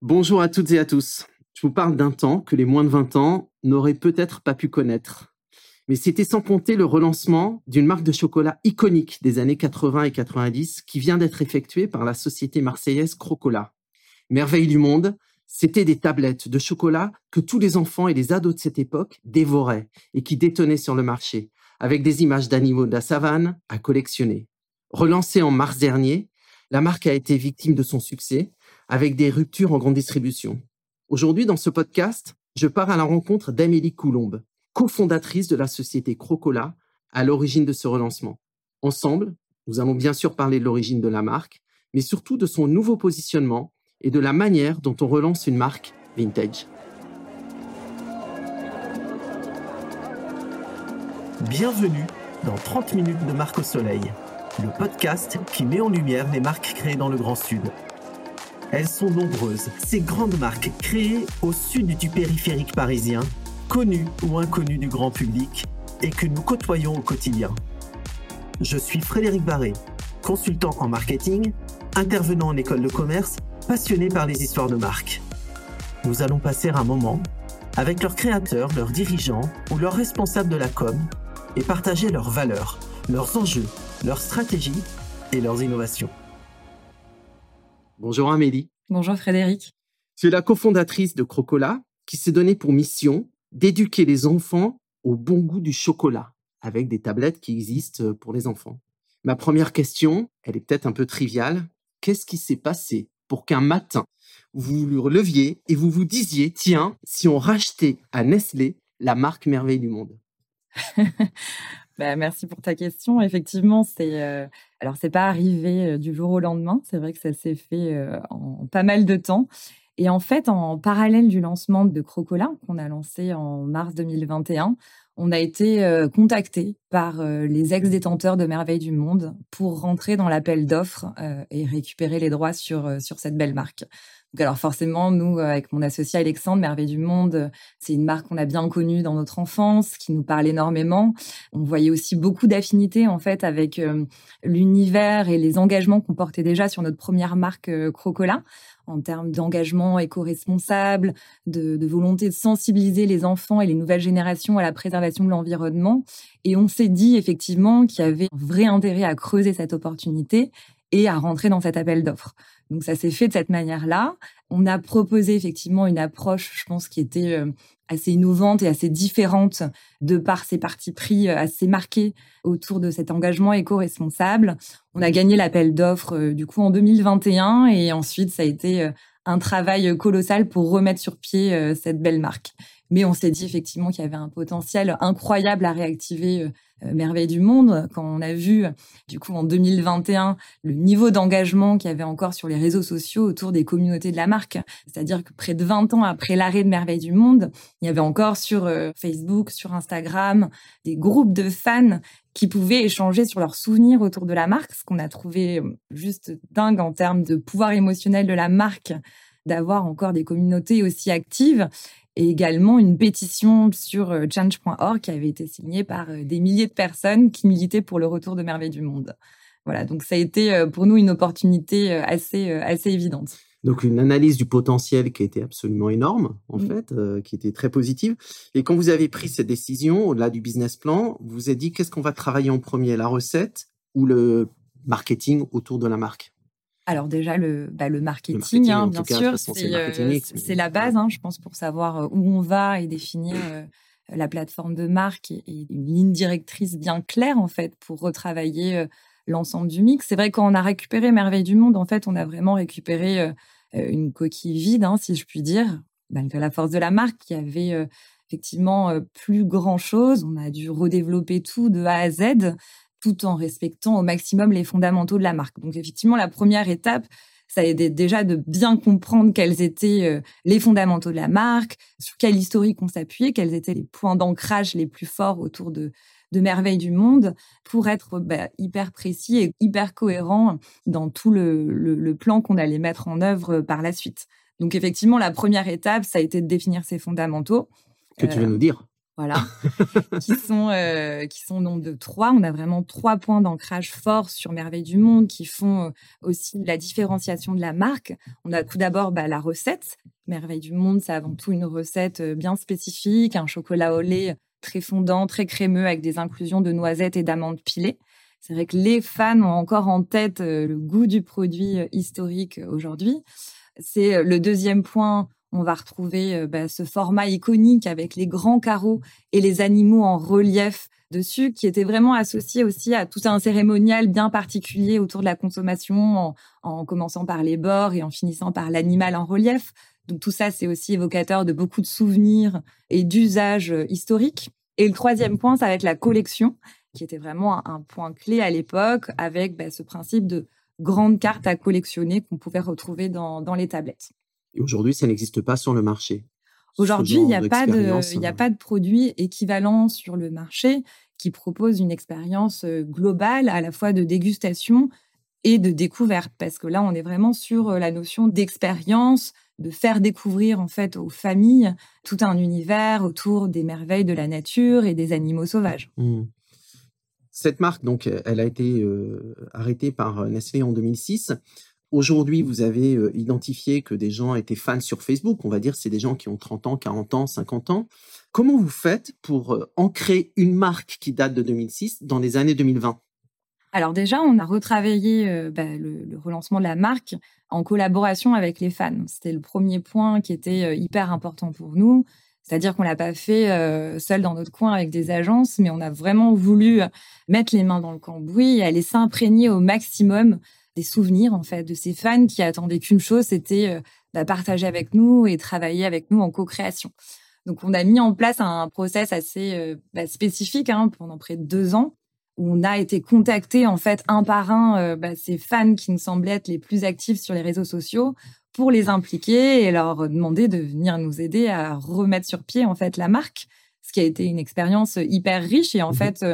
Bonjour à toutes et à tous. Je vous parle d'un temps que les moins de 20 ans n'auraient peut-être pas pu connaître. Mais c'était sans compter le relancement d'une marque de chocolat iconique des années 80 et 90 qui vient d'être effectuée par la société marseillaise Crocola. Merveille du monde, c'était des tablettes de chocolat que tous les enfants et les ados de cette époque dévoraient et qui détonnaient sur le marché, avec des images d'animaux de la savane à collectionner. Relancée en mars dernier, la marque a été victime de son succès avec des ruptures en grande distribution. Aujourd'hui, dans ce podcast, je pars à la rencontre d'Amélie Coulombe, cofondatrice de la société Crocola, à l'origine de ce relancement. Ensemble, nous allons bien sûr parler de l'origine de la marque, mais surtout de son nouveau positionnement et de la manière dont on relance une marque vintage. Bienvenue dans 30 minutes de marque au soleil, le podcast qui met en lumière les marques créées dans le Grand Sud. Elles sont nombreuses, ces grandes marques créées au sud du périphérique parisien, connues ou inconnues du grand public et que nous côtoyons au quotidien. Je suis Frédéric Barré, consultant en marketing, intervenant en école de commerce, passionné par les histoires de marques. Nous allons passer un moment avec leurs créateurs, leurs dirigeants ou leurs responsables de la com et partager leurs valeurs, leurs enjeux, leurs stratégies et leurs innovations. Bonjour Amélie. Bonjour Frédéric. Tu es la cofondatrice de Crocola qui s'est donné pour mission d'éduquer les enfants au bon goût du chocolat avec des tablettes qui existent pour les enfants. Ma première question, elle est peut-être un peu triviale. Qu'est-ce qui s'est passé pour qu'un matin, vous vous releviez et vous vous disiez, tiens, si on rachetait à Nestlé la marque merveille du monde? bah, merci pour ta question. Effectivement, c'est euh, alors c'est pas arrivé euh, du jour au lendemain. C'est vrai que ça s'est fait euh, en pas mal de temps. Et en fait, en parallèle du lancement de Crocola qu'on a lancé en mars 2021, on a été contacté par les ex-détenteurs de Merveille du Monde pour rentrer dans l'appel d'offres et récupérer les droits sur, sur cette belle marque alors forcément, nous, euh, avec mon associé Alexandre, Merveille du Monde, c'est une marque qu'on a bien connue dans notre enfance, qui nous parle énormément. On voyait aussi beaucoup d'affinités en fait avec euh, l'univers et les engagements qu'on portait déjà sur notre première marque euh, Crocola en termes d'engagement éco-responsable, de, de, volonté de sensibiliser les enfants et les nouvelles générations à la préservation de l'environnement. Et on s'est dit effectivement qu'il y avait un vrai intérêt à creuser cette opportunité et à rentrer dans cet appel d'offres. Donc ça s'est fait de cette manière-là. On a proposé effectivement une approche, je pense, qui était euh, assez innovante et assez différente de par ses partis pris euh, assez marqués autour de cet engagement éco-responsable. On a gagné l'appel d'offres euh, du coup en 2021 et ensuite ça a été un travail colossal pour remettre sur pied cette belle marque. Mais on s'est dit effectivement qu'il y avait un potentiel incroyable à réactiver euh, merveille du monde, quand on a vu, du coup, en 2021, le niveau d'engagement qu'il y avait encore sur les réseaux sociaux autour des communautés de la marque. C'est-à-dire que près de 20 ans après l'arrêt de Merveille du monde, il y avait encore sur euh, Facebook, sur Instagram, des groupes de fans qui pouvaient échanger sur leurs souvenirs autour de la marque, ce qu'on a trouvé euh, juste dingue en termes de pouvoir émotionnel de la marque d'avoir encore des communautés aussi actives et également une pétition sur euh, change.org qui avait été signée par euh, des milliers de personnes qui militaient pour le retour de Merveille du Monde. Voilà, donc ça a été euh, pour nous une opportunité assez, assez évidente. Donc une analyse du potentiel qui était absolument énorme, en mm. fait, qui était très positive. Et quand vous avez pris cette décision, au-delà du business plan, vous vous êtes dit qu'est-ce qu'on va travailler en premier, la recette ou le marketing autour de la marque? Alors déjà le, bah, le marketing, hein, bien sûr, euh, c'est la base, hein, je pense, pour savoir euh, où on va et définir euh, la plateforme de marque et, une ligne directrice bien claire en fait pour retravailler l'ensemble du mix. C'est vrai quand on a récupéré Merveille du Monde, en fait, on a vraiment récupéré une coquille vide, hein, si je puis dire, malgré la force de la marque, qui avait effectivement plus grand chose. On a dû redévelopper tout de A à Z tout en respectant au maximum les fondamentaux de la marque. Donc effectivement, la première étape, ça a été déjà de bien comprendre quels étaient euh, les fondamentaux de la marque, sur quel historique on s'appuyait, quels étaient les points d'ancrage les plus forts autour de, de merveilles du monde pour être bah, hyper précis et hyper cohérent dans tout le, le plan qu'on allait mettre en œuvre par la suite. Donc effectivement, la première étape, ça a été de définir ces fondamentaux. Que tu veux nous dire? Voilà, qui sont euh, qui sont nombre de trois. On a vraiment trois points d'ancrage forts sur Merveille du Monde qui font euh, aussi la différenciation de la marque. On a tout d'abord bah, la recette. Merveille du Monde, c'est avant tout une recette euh, bien spécifique, un chocolat au lait très fondant, très crémeux, avec des inclusions de noisettes et d'amandes pilées. C'est vrai que les fans ont encore en tête le goût du produit historique aujourd'hui. C'est le deuxième point on va retrouver euh, bah, ce format iconique avec les grands carreaux et les animaux en relief dessus, qui était vraiment associé aussi à tout un cérémonial bien particulier autour de la consommation, en, commençant par les bords et en finissant par l'animal en relief. Donc tout ça, c'est aussi évocateur de beaucoup de souvenirs et d'usages euh, historiques. Et le troisième point, ça va être la collection, qui était vraiment un, point clé à l'époque, avec bah, ce principe de grandes cartes à collectionner qu'on pouvait retrouver dans les tablettes aujourd'hui, ça n'existe pas sur le marché. Aujourd'hui, il n'y a, pas de, il a pas de produit équivalent sur le marché qui propose une expérience euh, globale à la fois de dégustation et de découverte. Parce que là, on est vraiment sur euh, la notion d'expérience, de faire découvrir en fait aux familles tout un univers autour des merveilles de la nature et des animaux sauvages. Mmh. Cette marque, donc, elle a été euh, arrêtée par Nestlé en 2006. Aujourd'hui, vous avez euh, identifié que des gens étaient fans sur Facebook. On va dire c'est des gens qui ont 30 ans, 40 ans, 50 ans. Comment vous faites pour euh, ancrer une marque qui date de 2006 dans les années 2020 alors déjà, on a retravaillé euh, bah, le, relancement de la marque en collaboration avec les fans. C'était le premier point qui était hyper important pour nous. C'est-à-dire qu'on l'a pas fait seul dans notre coin avec des agences, mais on a vraiment voulu mettre les mains dans le cambouis et aller s'imprégner au maximum des souvenirs en fait de ces fans qui attendaient qu'une chose, c'était euh, bah, partager avec nous et travailler avec nous en co-création. Donc on a mis en place un process assez euh, bah, spécifique hein, pendant près de deux ans où on a été contacté en fait un par un euh, bah, ces fans qui nous semblaient être les plus actifs sur les réseaux sociaux pour les impliquer et leur demander de venir nous aider à remettre sur pied en fait la marque, ce qui a été une expérience hyper riche et en mmh fait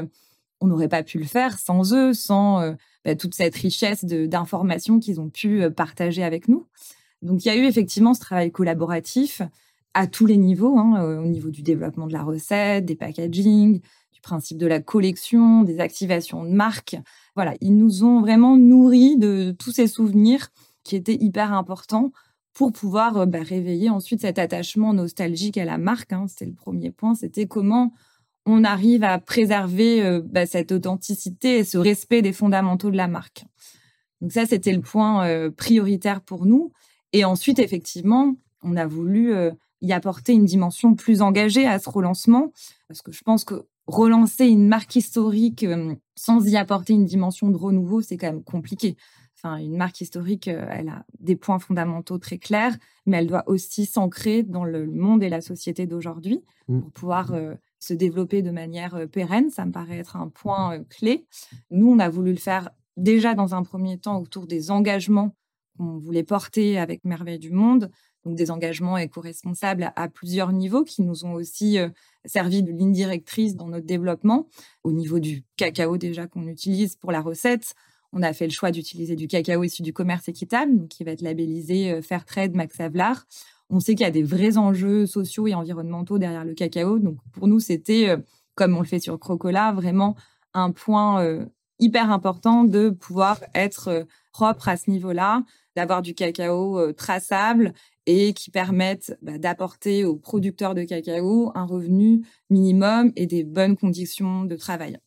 on n'aurait pas pu le faire sans eux, sans bah, toute cette richesse d'informations qu'ils ont pu euh, partager avec nous. Donc il y a eu effectivement ce travail collaboratif à tous les niveaux, hein, euh, au niveau du développement de la recette, des packaging, du principe de la collection, des activations de marque. Voilà, ils nous ont vraiment nourris de tous ces souvenirs qui étaient hyper importants pour pouvoir euh, bah, réveiller ensuite cet attachement nostalgique à la marque. Hein. C'était le premier point, c'était comment on arrive à préserver euh, bah, cette authenticité et ce respect des fondamentaux de la marque. Donc ça, c'était le point euh, prioritaire pour nous. Et ensuite, effectivement, on a voulu euh, y apporter une dimension plus engagée à ce relancement, parce que je pense que relancer une marque historique sans y apporter une dimension de renouveau, c'est quand même compliqué. Enfin, une marque historique, elle a des points fondamentaux très clairs, mais elle doit aussi s'ancrer dans le monde et la société d'aujourd'hui mmh. pour pouvoir se développer de manière euh, pérenne. Ça me paraît être un point euh, clé. Nous, on a voulu le faire déjà dans un premier temps autour des engagements qu'on voulait porter avec Merveille du Monde, donc des engagements éco-responsables à, plusieurs niveaux qui nous ont aussi euh, servi de ligne directrice dans notre développement. Au niveau du cacao déjà qu'on utilise pour la recette, on a fait le choix d'utiliser du cacao issu du commerce équitable, donc qui va être labellisé Fairtrade Max Havelaar. On sait qu'il y a des vrais enjeux sociaux et environnementaux derrière le cacao. Donc pour nous, c'était, euh, comme on le fait sur Crocola, vraiment un point euh, hyper important de pouvoir être euh, propre à ce niveau-là, d'avoir du cacao traçable et qui permette bah, d'apporter aux producteurs de cacao un revenu minimum et des bonnes conditions de travail.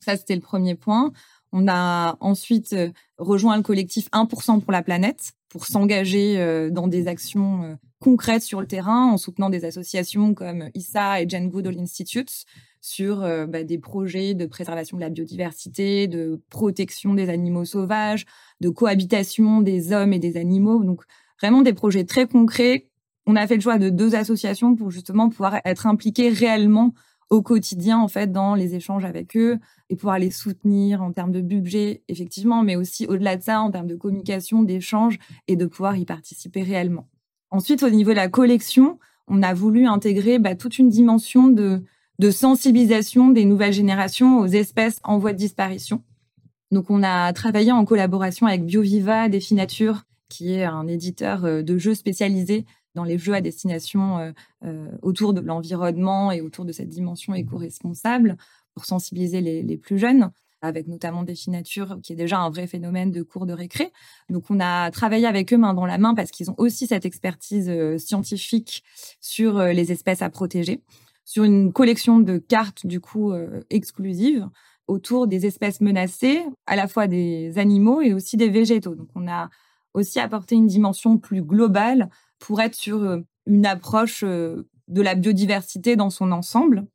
Ça, c'était le premier point. On a ensuite rejoint le collectif 1% pour la planète pour s'engager dans des actions concrètes sur le terrain en soutenant des associations comme ISA et Jane Goodall Institute sur euh, bah, des projets de préservation de la biodiversité, de protection des animaux sauvages, de cohabitation des hommes et des animaux. Donc vraiment des projets très concrets. On a fait le choix de deux associations pour justement pouvoir être impliqués réellement au quotidien en fait dans les échanges avec eux et pouvoir les soutenir en termes de budget effectivement mais aussi au-delà de ça en termes de communication d'échange et de pouvoir y participer réellement Ensuite, au niveau de la collection, on a voulu intégrer bah, toute une dimension de, sensibilisation des nouvelles générations aux espèces en voie de disparition. Donc, on a travaillé en collaboration avec BioViva Définature, qui est un éditeur euh, de jeux spécialisé dans les jeux à destination autour de l'environnement et autour de cette dimension éco-responsable pour sensibiliser les, plus jeunes avec notamment des finatures, qui est déjà un vrai phénomène de cours de récré. Donc, on a travaillé avec eux main dans la main parce qu'ils ont aussi cette expertise scientifique sur les espèces à protéger, sur une collection de cartes, du coup, exclusives autour des espèces menacées, à la fois des animaux et aussi des végétaux. Donc, on a aussi apporté une dimension plus globale pour être sur une approche de la biodiversité dans son ensemble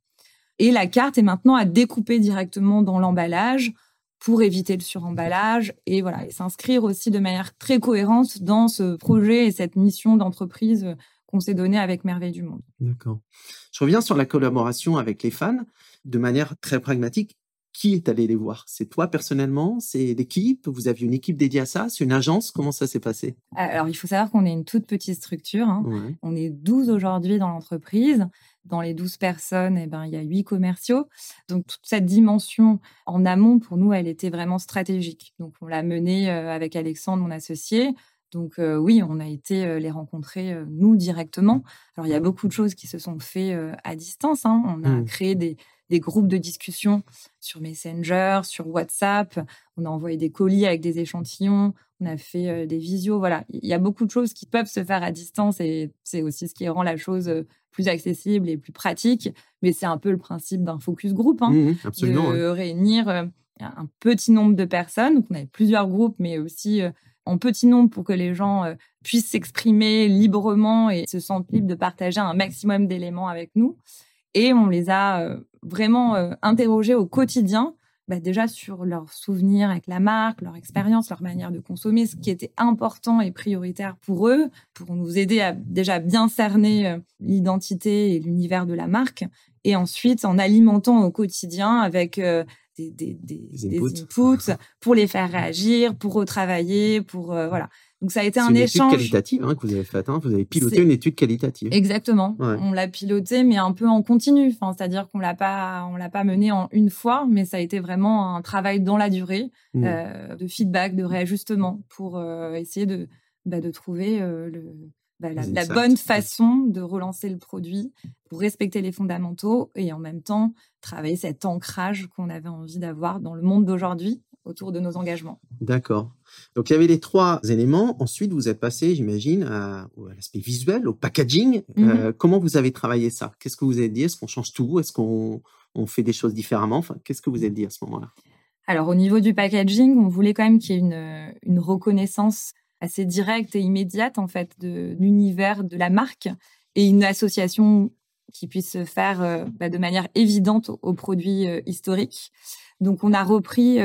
et la carte est maintenant à découper directement dans l'emballage pour éviter le suremballage et voilà, et s'inscrire aussi de manière très cohérente dans ce projet et cette mission d'entreprise qu'on s'est donnée avec Merveille du Monde. D'accord. Je reviens sur la collaboration avec les fans de manière très pragmatique. Qui est allé les voir? C'est toi personnellement? C'est l'équipe Vous aviez une équipe dédiée à ça? C'est une agence? Comment ça s'est passé? Alors, il faut savoir qu'on est une toute petite structure. Hein. On est 12 aujourd'hui dans l'entreprise. Dans les 12 personnes, eh ben, il y a 8 commerciaux. Donc, toute cette dimension en amont, pour nous, elle était vraiment stratégique. Donc, on l'a menée euh, avec Alexandre, mon associé. Donc euh, oui, on a été euh, les rencontrer nous directement. Alors il y a beaucoup de choses qui se sont faites à distance. Hein. On a mmh. créé des, des groupes de discussion sur Messenger, sur WhatsApp. On a envoyé des colis avec des échantillons. On a fait euh, des visios. Voilà, il y a beaucoup de choses qui peuvent se faire à distance et c'est aussi ce qui rend la chose euh, plus accessible et plus pratique. Mais c'est un peu le principe d'un focus group, hein, mmh absolument, de réunir euh, un petit nombre de personnes. Donc on avait plusieurs groupes, mais aussi en petit nombre pour que les gens puissent s'exprimer librement et se sentent libres de partager un maximum d'éléments avec nous. Et on les a vraiment euh, interroger au quotidien, bah, déjà sur leurs souvenirs avec la marque, leur expérience, leur manière de consommer, ce qui était important et prioritaire pour eux, pour nous aider à déjà bien cerner euh, l'identité et l'univers de la marque, et ensuite en alimentant au quotidien avec euh, des, des, des, inputs. pour les faire réagir, pour retravailler, pour voilà. Donc ça a été un une échange. étude qualitative hein, que vous avez faite. Hein. Vous avez piloté une étude qualitative. Exactement. On l'a piloté, mais un peu en continu. Enfin, c'est-à-dire qu'on l'a pas, on l'a pas mené en une fois, mais ça a été vraiment un travail dans la durée, mmh. euh, de feedback, de réajustement, pour euh, essayer de, bah, de trouver euh, le, bah, la, bonne façon de relancer le produit pour respecter les fondamentaux et en même temps travailler cet ancrage qu'on avait envie d'avoir dans le monde d'aujourd'hui autour de nos engagements. D'accord. Donc il y avait les trois éléments. Ensuite, vous êtes passé, j'imagine, à, l'aspect visuel, au packaging. Mhm. Euh, comment vous avez travaillé ça? Qu'est-ce que vous avez dit? Est-ce qu'on change tout? Est-ce qu'on fait des choses différemment? Enfin, Qu'est-ce que vous avez dit à ce moment-là? Alors au niveau du packaging, on voulait quand même qu'il y ait une, reconnaissance assez directe et immédiate en fait de l'univers de la marque et une association qui puisse se faire euh, bah, de manière évidente aux, produits euh, historiques. Donc on a repris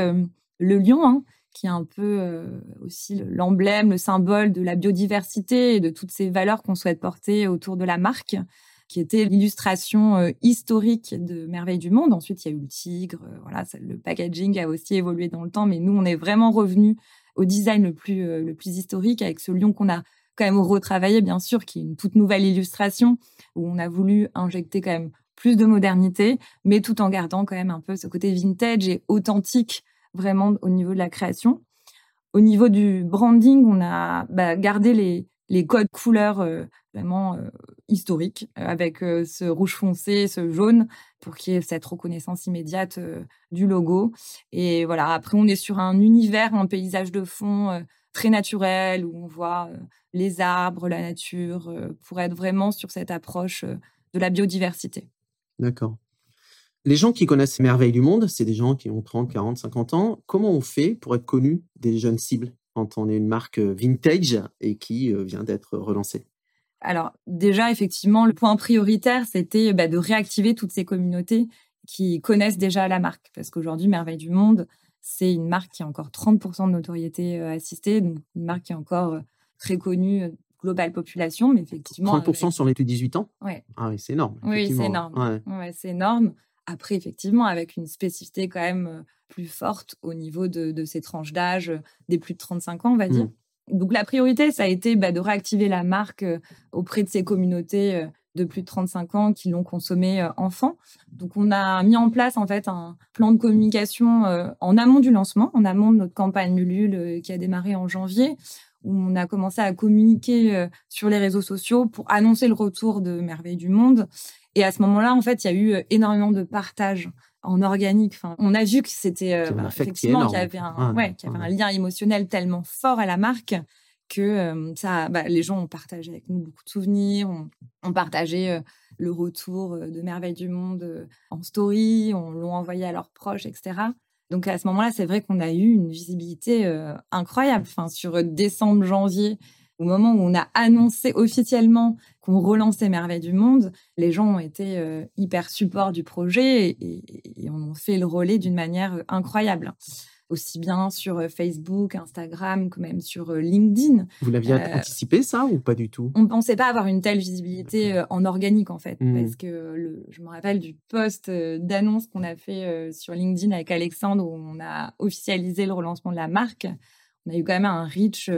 le lion, hein, qui est un peu euh, aussi l'emblème, le symbole de la biodiversité et de toutes ces valeurs qu'on souhaite porter autour de la marque, qui était l'illustration euh, historique de Merveille du Monde. Ensuite, il y a eu le tigre, euh, voilà, le packaging a aussi évolué dans le temps, mais nous, on est vraiment revenu au design le plus, le plus historique avec ce lion qu'on a quand même retravaillé, bien sûr, qui est une toute nouvelle illustration où on a voulu injecter quand même plus de modernité, mais tout en gardant quand même un peu ce côté vintage et authentique vraiment au niveau de la création. Au niveau du branding, on a bah, gardé les, codes couleurs euh, vraiment euh, historiques, euh, avec ce rouge foncé, ce jaune, pour qu'il y ait cette reconnaissance immédiate du logo. Et voilà, après, on est sur un univers, un paysage de fond très naturel, où on voit les arbres, la nature, pour être vraiment sur cette approche de la biodiversité. D'accord. Les gens qui connaissent Merveille du Monde, c'est des gens qui ont 30, 40, 50 ans. Comment on fait pour être connu des jeunes cibles quand on est une marque euh, vintage et qui euh, vient d'être relancée? Alors déjà, effectivement, le point prioritaire, c'était bah, de réactiver toutes ces communautés qui connaissent déjà la marque. Parce qu'aujourd'hui, Merveille du Monde, c'est une marque qui a encore 30% de notoriété euh, assistée, donc une marque qui est encore très connue globale population, mais effectivement... 30% sur les plus 18 ans? Oui. Ah oui, c'est énorme. Oui, c'est énorme. Ouais. c'est énorme. Après, effectivement, avec une spécificité quand même plus forte au niveau de, ces tranches d'âge des plus de 35 ans, on va dire. Mmh. Donc la priorité, ça a été bah, de réactiver la marque auprès de ces communautés de plus de 35 ans qui l'ont consommé enfant. Donc on a mis en place en fait un plan de communication en amont du lancement, en amont de notre campagne Ulule qui a démarré en janvier, où on a commencé à communiquer sur les réseaux sociaux pour annoncer le retour de Merveille du Monde. Et à ce moment-là, en fait, il y a eu énormément de partages en organique. Enfin, on a vu que c'était effectivement qu'il y avait un, ouais, qu'il y avait un lien émotionnel tellement fort à la marque que ça, bah, les gens ont partagé avec nous beaucoup de souvenirs, ont, on partagé le retour de Merveille du Monde en story, on l'ont envoyé à leurs proches, etc. Donc à ce moment-là, c'est vrai qu'on a eu une visibilité incroyable. Enfin, sur décembre, janvier, au moment où on a annoncé officiellement qu'on relançait Merveille du Monde, les gens ont été hyper support du projet et, et, on a fait le relais d'une manière incroyable aussi bien sur Facebook, Instagram que même sur LinkedIn. Vous l'aviez anticipé ça ou pas du tout? On ne pensait pas avoir une telle visibilité en organique en fait, mmh. parce que le, je me rappelle du post d'annonce qu'on a fait sur LinkedIn avec Alexandre où on a officialisé le relancement de la marque. On a eu quand même un reach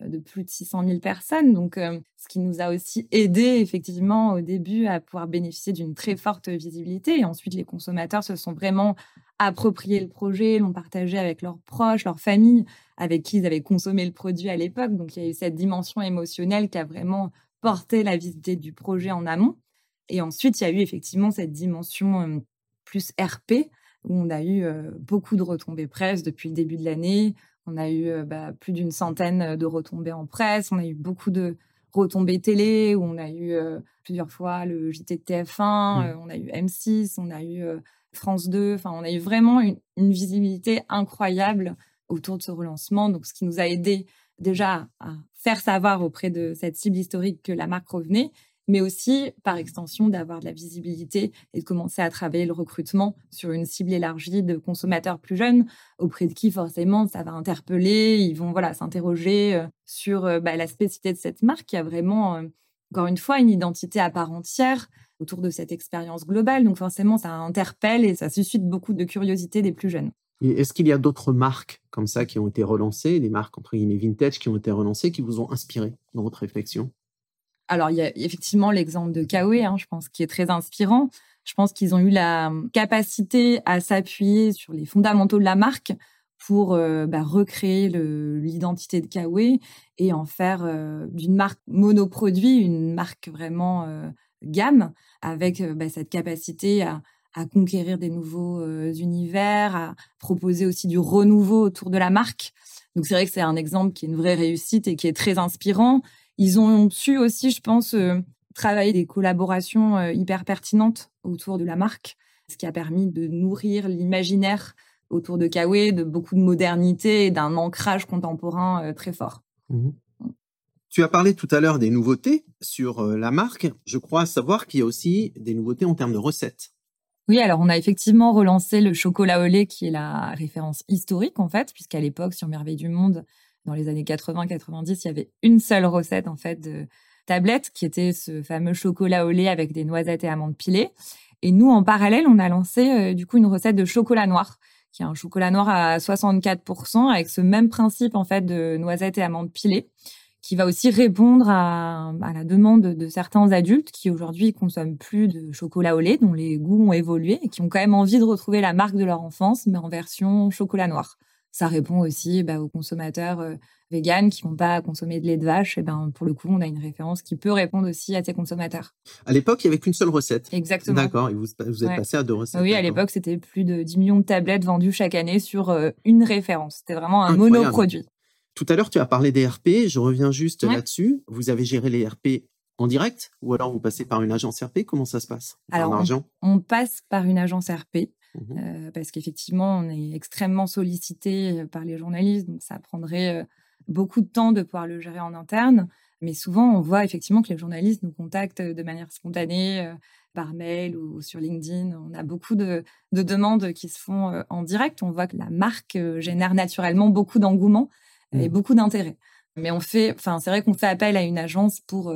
de plus de 600 000 personnes. Donc, ce qui nous a aussi aidé effectivement au début à pouvoir bénéficier d'une très forte visibilité. Et ensuite, les consommateurs se sont vraiment approprié le projet, l'ont partagé avec leurs proches, leurs familles, avec qui ils avaient consommé le produit à l'époque. Donc, il y a eu cette dimension émotionnelle qui a vraiment porté la visibilité du projet en amont. Et ensuite, il y a eu effectivement cette dimension plus RP, où on a eu beaucoup de retombées presse depuis le début de l'année. On a eu bah, plus d'une centaine de retombées en presse. On a eu beaucoup de retombées télé, où on a eu plusieurs fois le JT de TF1, mmh. on a eu M6, on a eu France 2. Enfin, on a eu vraiment une, visibilité incroyable autour de ce relancement. Donc, ce qui nous a aidé déjà à faire savoir auprès de cette cible historique que la marque revenait, mais aussi, par extension, d'avoir de la visibilité et de commencer à travailler le recrutement sur une cible élargie de consommateurs plus jeunes, auprès de qui, forcément, ça va interpeller. Ils vont voilà s'interroger euh, sur euh, bah, la spécificité de cette marque qui a vraiment, euh, encore une fois, une identité à part entière autour de cette expérience globale. Donc forcément, ça interpelle et ça suscite beaucoup de curiosité des plus jeunes. Est-ce qu'il y a d'autres marques comme ça qui ont été relancées, des marques entre guillemets vintage qui ont été relancées, qui vous ont inspiré dans votre réflexion? Alors, il y a effectivement l'exemple de Kawe, hein, je pense, qui est très inspirant. Je pense qu'ils ont eu la capacité à s'appuyer sur les fondamentaux de la marque pour euh, bah, recréer l'identité de Kawe et en faire euh, d'une marque monoproduit une marque vraiment euh, gamme avec bah, cette capacité à, à, conquérir des nouveaux univers, à proposer aussi du renouveau autour de la marque. Donc c'est vrai que c'est un exemple qui est une vraie réussite et qui est très inspirant ils ont su aussi, je pense, euh, travailler des collaborations euh, hyper pertinentes autour de la marque, ce qui a permis de nourrir l'imaginaire autour de Kawe, de beaucoup de modernité et d'un ancrage contemporain euh, très fort. Mmh tu as parlé tout à l'heure des nouveautés sur la marque. Je crois savoir qu'il y a aussi des nouveautés en termes de recettes. Oui, alors on a effectivement relancé le chocolat au lait, qui est la référence historique en fait, puisqu'à l'époque, sur Merveille du Monde, dans les années 80-90, il y avait une seule recette en fait de tablette qui était ce fameux chocolat au lait avec des noisettes et amandes pilées. Et nous, en parallèle, on a lancé euh, du coup une recette de chocolat noir, qui est un chocolat noir à 64% avec ce même principe en fait de noisettes et amandes pilées, qui va aussi répondre à, à la demande de certains adultes qui aujourd'hui consomment plus de chocolat au lait, dont les goûts ont évolué et qui ont quand même envie de retrouver la marque de leur enfance, mais en version chocolat noir ça répond aussi bah, aux consommateurs euh, véganes qui vont pas consommer de lait de vache. Et ben pour le coup, on a une référence qui peut répondre aussi à ces consommateurs. À l'époque, il y avait qu'une seule recette. Exactement. D'accord. Et vous, vous êtes passé à deux recettes. Oui, à l'époque, c'était plus de 10 millions de tablettes vendues chaque année sur euh, une référence. C'était vraiment un monoproduit. Tout à l'heure, tu as parlé des RP. Je reviens juste là-dessus. Vous avez géré les RP en direct ou alors vous passez par une agence RP Comment ça se passe? Alors, on, on, passe par une agence RP. Mmh euh, parce qu'effectivement, on est extrêmement sollicité euh, par les journalistes, donc ça prendrait euh, beaucoup de temps de pouvoir le gérer en interne. Mais souvent, on voit effectivement que les journalistes nous contactent de manière spontanée, par mail ou sur LinkedIn. On a beaucoup de, demandes qui se font en direct. On voit que la marque génère naturellement beaucoup d'engouement et mmh. beaucoup d'intérêt. Mais on fait, enfin, c'est vrai qu'on fait appel à une agence pour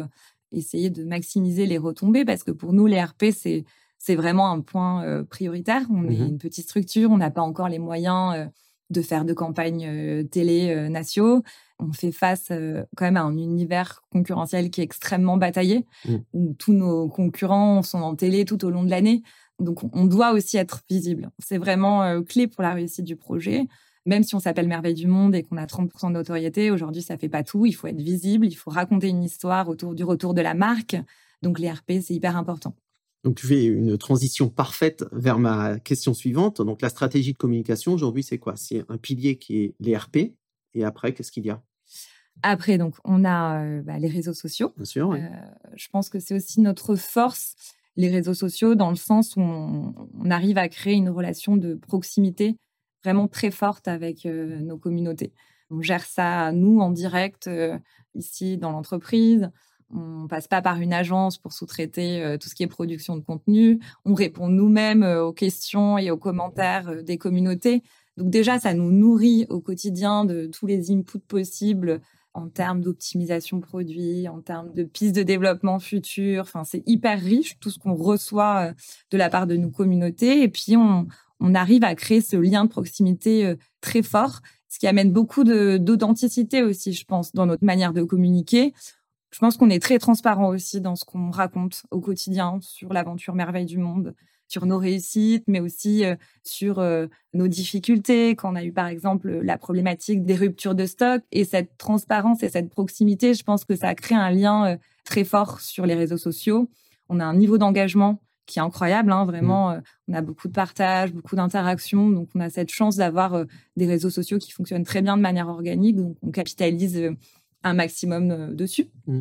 essayer de maximiser les retombées parce que pour nous, les RP, c'est c'est vraiment un point euh, prioritaire. On est mmh une petite structure, on n'a pas encore les moyens euh, de faire de campagnes euh, télé nationaux. On fait face quand même à un univers concurrentiel qui est extrêmement bataillé, mmh. où tous nos concurrents sont en télé tout au long de l'année. Donc, on doit aussi être visible. C'est vraiment clé pour la réussite du projet. même si on s'appelle Merveille du Monde et qu'on a 30% de notoriété, aujourd'hui, ça fait pas tout. Il faut être visible, il faut raconter une histoire autour du retour de la marque. Donc, les RP, c'est hyper important. Donc, tu fais une transition parfaite vers ma question suivante. Donc, la stratégie de communication, aujourd'hui, c'est quoi? C'est un pilier qui est les RP. Et après, qu'est-ce qu'il y a? Après, donc, on a euh, bah, les réseaux sociaux. Bien sûr. Euh, je pense que c'est aussi notre force, les réseaux sociaux, dans le sens où on, arrive à créer une relation de proximité vraiment très forte avec euh, nos communautés. On gère ça, nous, en direct, ici, dans l'entreprise. On passe pas par une agence pour sous-traiter euh, tout ce qui est production de contenu. On répond nous-mêmes euh, aux questions et aux commentaires euh, des communautés. Donc déjà, ça nous nourrit au quotidien de tous les inputs possibles en termes d'optimisation produit, en termes de pistes de développement futur. Enfin, c'est hyper riche tout ce qu'on reçoit de la part de nos communautés. Et puis, on, on arrive à créer ce lien de proximité très fort, ce qui amène beaucoup d'authenticité aussi, je pense, dans notre manière de communiquer je pense qu'on est très transparent aussi dans ce qu'on raconte au quotidien sur l'aventure merveille du monde, sur nos réussites, mais aussi euh, sur euh, nos difficultés. Quand on a eu par exemple la problématique des ruptures de stock et cette transparence et cette proximité, je pense que ça a créé un lien euh, très fort sur les réseaux sociaux. On a un niveau d'engagement qui est incroyable, hein, vraiment. Mmh. on a beaucoup de partages, beaucoup d'interactions, donc on a cette chance d'avoir des réseaux sociaux qui fonctionnent très bien de manière organique, donc on capitalise un maximum euh, dessus. Mmh.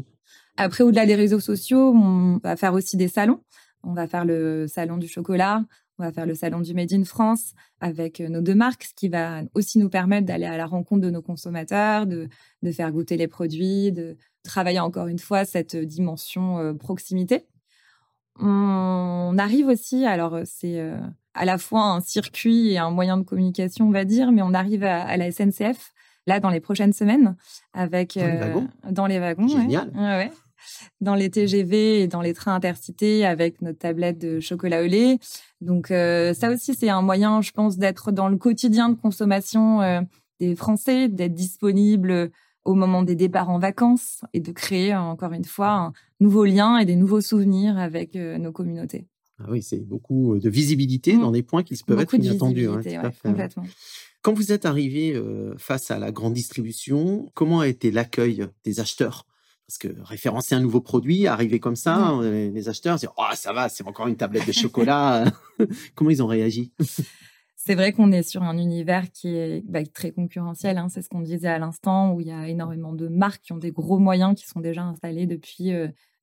Après, au-delà des réseaux sociaux, on va faire aussi des salons. On va faire le salon du chocolat, on va faire le salon du Made in France avec euh, nos deux marques, ce qui va aussi nous permettre d'aller à la rencontre de nos consommateurs, de, de, faire goûter les produits, de travailler encore une fois cette dimension euh, proximité. On arrive aussi, alors c'est à la fois un circuit et un moyen de communication, on va dire, mais on arrive à la SNCF là dans les prochaines semaines avec dans les euh, wagons. Dans les wagons Génial. Ouais. Dans les TGV et dans les trains intercités avec notre tablette de chocolat au lait. Donc euh, ça aussi c'est un moyen, je pense, d'être dans le quotidien de consommation euh, des Français, d'être disponible au moment des départs en vacances et de créer encore une fois un nouveau lien et des nouveaux souvenirs avec nos communautés. Ah oui, c'est beaucoup de visibilité mmh. dans des points qui se peuvent être inattendus. Hein, ouais, complètement. Quand vous êtes arrivé face à la grande distribution, comment a été l'accueil des acheteurs? Parce que référencer un nouveau produit, arriver comme ça, mmh. les acheteurs disent oh ça va, c'est encore une tablette de chocolat. Comment ils ont réagi? C'est vrai qu'on est sur un univers qui est bah, très concurrentiel. Hein, c'est ce qu'on disait à l'instant, où il y a énormément de marques qui ont des gros moyens, qui sont déjà installés depuis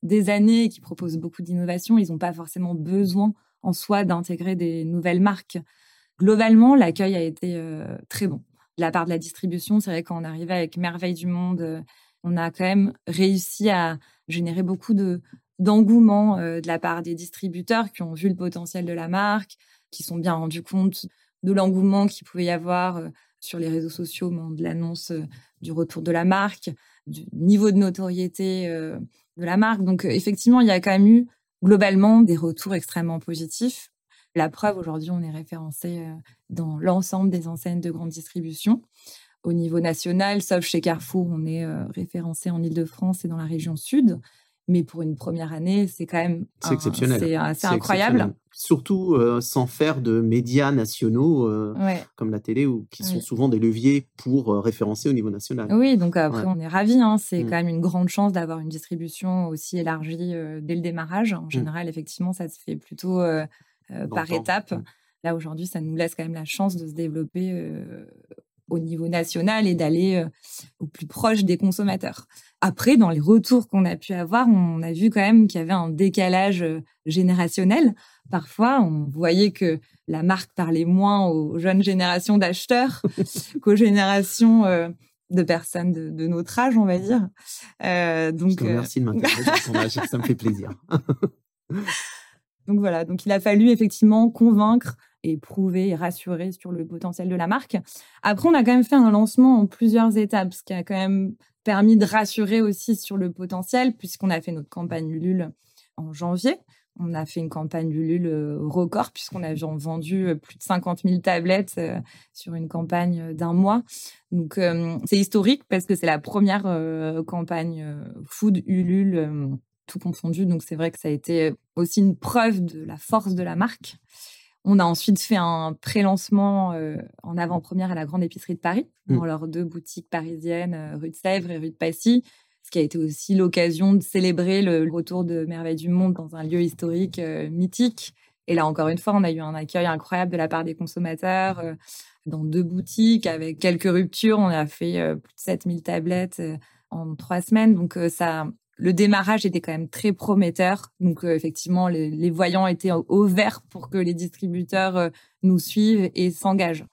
des années et qui proposent beaucoup d'innovations. Ils n'ont pas forcément besoin en soi d'intégrer des nouvelles marques. Globalement, l'accueil a été euh, très bon. De la part de la distribution, c'est vrai qu'on arrivait avec Merveille du Monde, euh, on a quand même réussi à générer beaucoup de d'engouement euh, de la part des distributeurs qui ont vu le potentiel de la marque, qui sont bien rendus compte de l'engouement qu'il pouvait y avoir sur les réseaux sociaux de l'annonce du retour de la marque, du niveau de notoriété de la marque. Donc effectivement, il y a quand même eu globalement des retours extrêmement positifs. La preuve, aujourd'hui, on est référencé dans l'ensemble des enseignes de grande distribution. Au niveau national, sauf chez Carrefour, on est référencé en Ile-de-France et dans la région sud. Mais pour une première année, c'est quand même c'est exceptionnel. C'est assez incroyable. Surtout euh, sans faire de médias nationaux comme la télé, ou qui sont souvent des leviers pour référencer au niveau national. Oui, donc après, on est ravis. Hein. C'est mmh. quand même une grande chance d'avoir une distribution aussi élargie dès le démarrage. En mmh. général, effectivement, ça se fait plutôt euh, par étape. Mmh. Là, aujourd'hui, ça nous laisse quand même la chance de se développer euh, au niveau national et d'aller euh, au plus proche des consommateurs. Après, dans les retours qu'on a pu avoir, on a vu quand même qu'il y avait un décalage générationnel. Parfois, on voyait que la marque parlait moins aux jeunes générations d'acheteurs qu'aux générations de personnes de, notre âge, on va dire. donc, merci de m'intéresser ça me fait plaisir. Donc voilà, donc il a fallu effectivement convaincre et prouver et rassurer sur le potentiel de la marque. Après, on a quand même fait un lancement en plusieurs étapes, ce qui a quand même permis de rassurer aussi sur le potentiel, puisqu'on a fait notre campagne Ulule en janvier. On a fait une campagne Ulule euh, record, puisqu'on a vendu euh, plus de 50 000 tablettes euh, sur une campagne d'un mois. Donc, c'est historique parce que c'est la première campagne food Ulule tout confondu. Donc c'est vrai que ça a été aussi une preuve de la force de la marque. On a ensuite fait un pré-lancement en avant-première à la Grande Épicerie de Paris, dans mmh. leurs deux boutiques parisiennes, rue de Sèvres et rue de Passy, ce qui a été aussi l'occasion de célébrer le retour de Merveille du Monde dans un lieu historique mythique. Et là, encore une fois, on a eu un accueil incroyable de la part des consommateurs dans deux boutiques avec quelques ruptures. On a fait plus de 7000 tablettes en trois semaines. Donc, ça, le démarrage était quand même très prometteur. Donc, effectivement, les, voyants étaient au vert pour que les distributeurs nous suivent et s'engagent.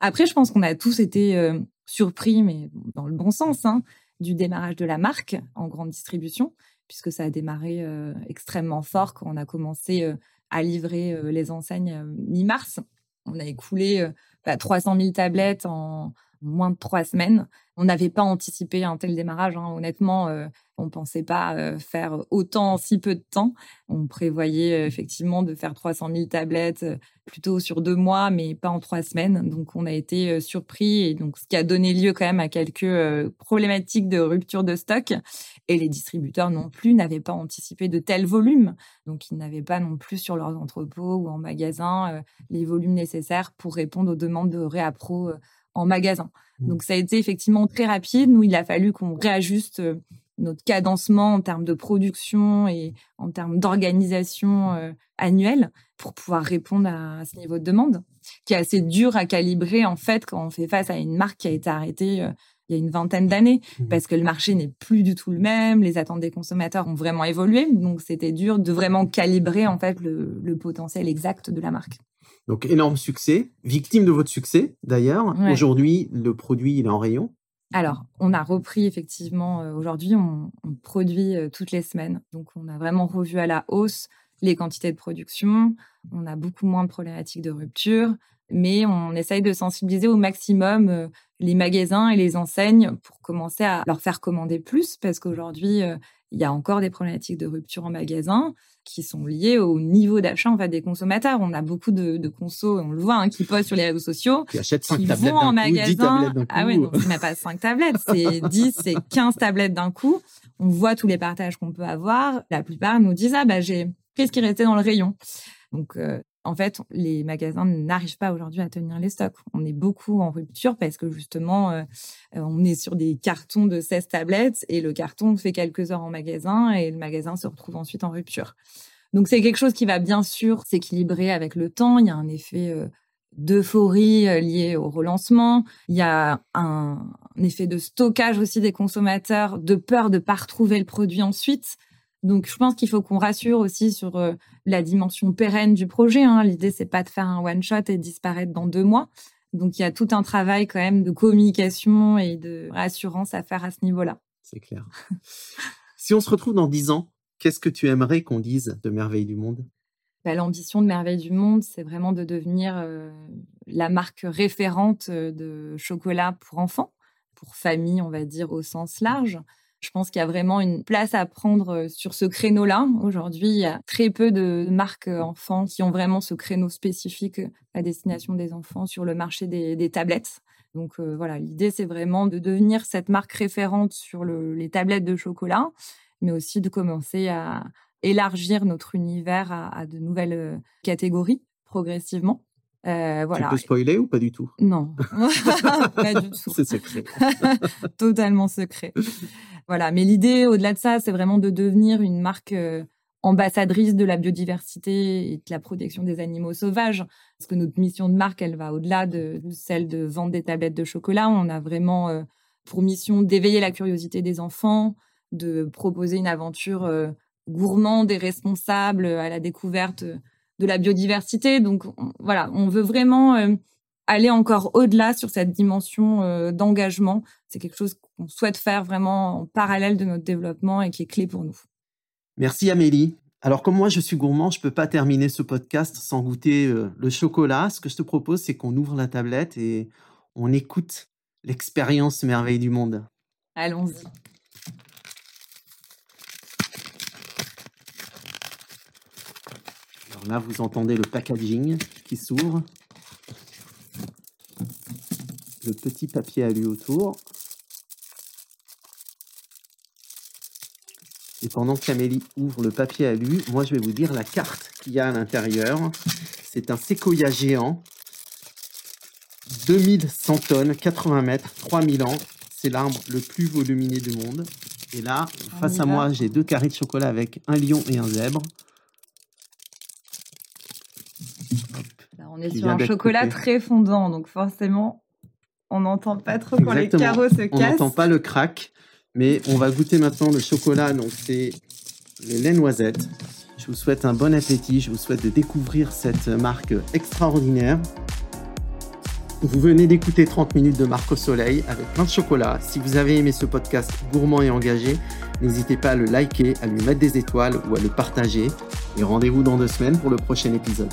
Après, je pense qu'on a tous été surpris, mais dans le bon sens, hein, du démarrage de la marque en grande distribution, puisque ça a démarré extrêmement fort quand on a commencé à livrer les enseignes mi-mars. On a écoulé 300 000 bah, tablettes en moins de trois semaines. On n'avait pas anticipé un tel démarrage. Hein. Honnêtement, euh, on ne pensait pas euh, faire autant en si peu de temps. On prévoyait euh, effectivement de faire 300 000 tablettes plutôt sur deux mois, mais pas en trois semaines. Donc, on a été surpris et donc ce qui a donné lieu quand même à quelques problématiques de rupture de stock. Et les distributeurs non plus n'avaient pas anticipé de tels volumes. Donc, ils n'avaient pas non plus sur leurs entrepôts ou en magasin les volumes nécessaires pour répondre aux demandes de réappro en magasin. Mmh. Donc ça a été effectivement très rapide. Nous, il a fallu qu'on réajuste euh, notre cadencement en termes de production et en termes d'organisation euh, annuelle pour pouvoir répondre à, ce niveau de demande, qui est assez dur à calibrer en fait quand on fait face à une marque qui a été arrêtée euh, il y a une vingtaine d'années, mmh. parce que le marché n'est plus du tout le même, les attentes des consommateurs ont vraiment évolué, donc c'était dur de vraiment calibrer en fait le potentiel exact de la marque. Donc, énorme succès. Victime de votre succès, d'ailleurs. Aujourd'hui, le produit, il est en rayon. Alors, on a repris effectivement, euh, aujourd'hui, on, produit euh, toutes les semaines. Donc, on a vraiment revu à la hausse les quantités de production. On a beaucoup moins de problématiques de rupture, mais on essaye de sensibiliser au maximum euh, les magasins et les enseignes pour commencer à leur faire commander plus, parce qu'aujourd'hui, il y a encore des problématiques de rupture en magasin qui sont liées au niveau d'achat en fait, des consommateurs. On a beaucoup de, de consos, on le voit, hein, qui postent sur les réseaux sociaux, qui achètent 5 tablettes vont en magasin. Ah oui, non, c'est pas 5 tablettes, c'est 10, c'est 15 tablettes d'un coup. On voit tous les partages qu'on peut avoir. La plupart nous disent, ah bah j'ai pris ce qui restait dans le rayon? Donc, euh, en fait, les magasins n'arrivent pas aujourd'hui à tenir les stocks. On est beaucoup en rupture parce que justement, euh, euh, on est sur des cartons de 16 tablettes et le carton fait quelques heures en magasin et le magasin se retrouve ensuite en rupture. Donc c'est quelque chose qui va bien sûr s'équilibrer avec le temps. Il y a un effet euh, d'euphorie lié au relancement. Il y a un, un, effet de stockage aussi des consommateurs, de peur de ne pas retrouver le produit ensuite. Donc, je pense qu'il faut qu'on rassure aussi sur euh, la dimension pérenne du projet. Hein. L'idée, c'est pas de faire un one shot et disparaître dans deux mois. Donc, il y a tout un travail quand même de communication et de rassurance à faire à ce niveau-là. C'est clair. si on se retrouve dans dix ans, qu'est-ce que tu aimerais qu'on dise de Merveille du Monde? Bah, L'ambition de Merveille du Monde, c'est vraiment de devenir euh, la marque référente euh, de chocolat pour enfants, pour famille, on va dire, au sens large. Je pense qu'il y a vraiment une place à prendre euh, sur ce créneau-là. Aujourd'hui, il y a très peu de marques euh, enfants qui ont vraiment ce créneau spécifique euh, à destination des enfants sur le marché des, tablettes. Donc voilà, l'idée, c'est vraiment de devenir cette marque référente sur les tablettes de chocolat, mais aussi de commencer à élargir notre univers à de nouvelles catégories progressivement. Euh, voilà. Tu peux spoiler ou pas du tout? Non, pas du tout. C'est secret. Totalement secret. Voilà, mais l'idée au-delà de ça, c'est vraiment de devenir une marque euh, ambassadrice de la biodiversité et de la protection des animaux sauvages. Parce que notre mission de marque, elle va au-delà de, celle de vendre des tablettes de chocolat. On a vraiment euh, pour mission d'éveiller la curiosité des enfants, de proposer une aventure euh, gourmande et responsable à la découverte de la biodiversité. Donc voilà, on veut vraiment aller encore au-delà sur cette dimension d'engagement. C'est quelque chose qu'on souhaite faire vraiment en parallèle de notre développement et qui est clé pour nous. Merci Amélie. Alors comme moi je suis gourmand, je ne peux pas terminer ce podcast sans goûter euh, le chocolat. Ce que je te propose, c'est qu'on ouvre la tablette et on écoute l'expérience merveille du monde. Allons-y. là, vous entendez le packaging qui s'ouvre. Le petit papier à lui autour. Et pendant qu'Amélie ouvre le papier à lui, moi je vais vous dire la carte qu'il y a à l'intérieur. C'est un séquoia géant, 2100 tonnes, 80 mètres, 3000 ans. C'est l'arbre le plus volumineux du monde. Et là, face à moi, j'ai deux carrés de chocolat avec un lion et un zèbre. on est sur un chocolat très fondant, donc forcément, on n'entend pas trop quand les carreaux se cassent. On n'entend pas le crack, mais on va goûter maintenant le chocolat. Donc c'est le lait noisette. Je vous souhaite un bon appétit. Je vous souhaite de découvrir cette marque extraordinaire. Vous venez d'écouter 30 minutes de Marc au Soleil avec plein de chocolat. Si vous avez aimé ce podcast gourmand et engagé, n'hésitez pas à le liker, à lui mettre des étoiles ou à le partager. Et rendez-vous dans deux semaines pour le prochain épisode.